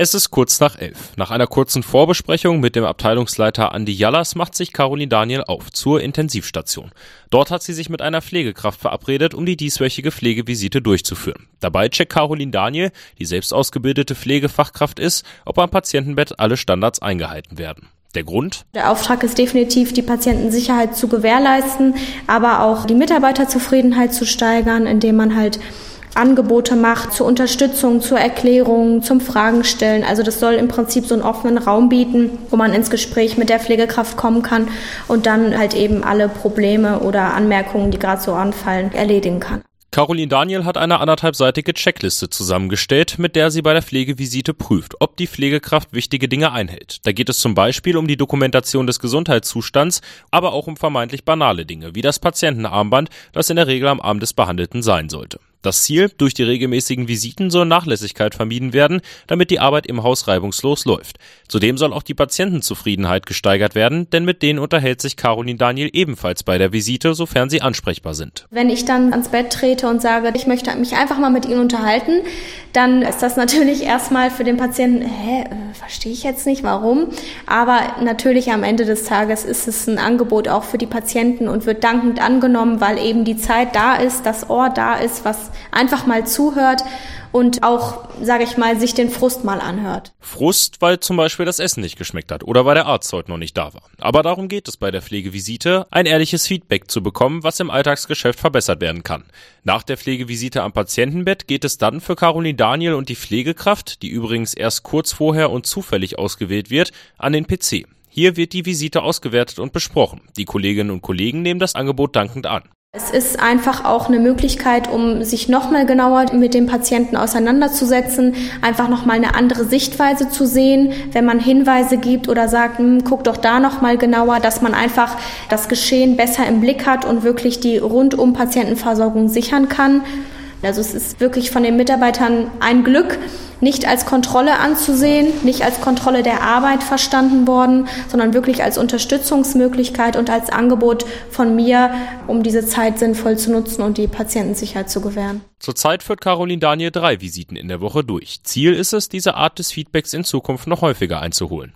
Es ist kurz nach elf. Nach einer kurzen Vorbesprechung mit dem Abteilungsleiter Andi Jallas macht sich Caroline Daniel auf zur Intensivstation. Dort hat sie sich mit einer Pflegekraft verabredet, um die dieswöchige Pflegevisite durchzuführen. Dabei checkt Caroline Daniel, die selbst ausgebildete Pflegefachkraft ist, ob am Patientenbett alle Standards eingehalten werden. Der Grund? Der Auftrag ist definitiv, die Patientensicherheit zu gewährleisten, aber auch die Mitarbeiterzufriedenheit zu steigern, indem man halt Angebote macht zur Unterstützung, zur Erklärung, zum Fragen stellen. Also das soll im Prinzip so einen offenen Raum bieten, wo man ins Gespräch mit der Pflegekraft kommen kann und dann halt eben alle Probleme oder Anmerkungen, die gerade so anfallen, erledigen kann. Caroline Daniel hat eine anderthalbseitige Checkliste zusammengestellt, mit der sie bei der Pflegevisite prüft, ob die Pflegekraft wichtige Dinge einhält. Da geht es zum Beispiel um die Dokumentation des Gesundheitszustands, aber auch um vermeintlich banale Dinge, wie das Patientenarmband, das in der Regel am Arm des Behandelten sein sollte. Das Ziel, durch die regelmäßigen Visiten soll Nachlässigkeit vermieden werden, damit die Arbeit im Haus reibungslos läuft. Zudem soll auch die Patientenzufriedenheit gesteigert werden, denn mit denen unterhält sich Caroline Daniel ebenfalls bei der Visite, sofern sie ansprechbar sind. Wenn ich dann ans Bett trete und sage, ich möchte mich einfach mal mit Ihnen unterhalten, dann ist das natürlich erstmal für den Patienten, hä, äh, verstehe ich jetzt nicht, warum. Aber natürlich am Ende des Tages ist es ein Angebot auch für die Patienten und wird dankend angenommen, weil eben die Zeit da ist, das Ohr da ist, was einfach mal zuhört und auch, sage ich mal, sich den Frust mal anhört. Frust, weil zum Beispiel das Essen nicht geschmeckt hat oder weil der Arzt heute noch nicht da war. Aber darum geht es bei der Pflegevisite, ein ehrliches Feedback zu bekommen, was im Alltagsgeschäft verbessert werden kann. Nach der Pflegevisite am Patientenbett geht es dann für Caroline Daniel und die Pflegekraft, die übrigens erst kurz vorher und zufällig ausgewählt wird, an den PC. Hier wird die Visite ausgewertet und besprochen. Die Kolleginnen und Kollegen nehmen das Angebot dankend an. Es ist einfach auch eine Möglichkeit, um sich nochmal genauer mit dem Patienten auseinanderzusetzen, einfach nochmal eine andere Sichtweise zu sehen, wenn man Hinweise gibt oder sagt, hm, guck doch da nochmal genauer, dass man einfach das Geschehen besser im Blick hat und wirklich die rundum Patientenversorgung sichern kann. Also es ist wirklich von den Mitarbeitern ein Glück, nicht als Kontrolle anzusehen, nicht als Kontrolle der Arbeit verstanden worden, sondern wirklich als Unterstützungsmöglichkeit und als Angebot von mir, um diese Zeit sinnvoll zu nutzen und die Patientensicherheit zu gewähren. Zurzeit führt Caroline Daniel drei Visiten in der Woche durch. Ziel ist es, diese Art des Feedbacks in Zukunft noch häufiger einzuholen.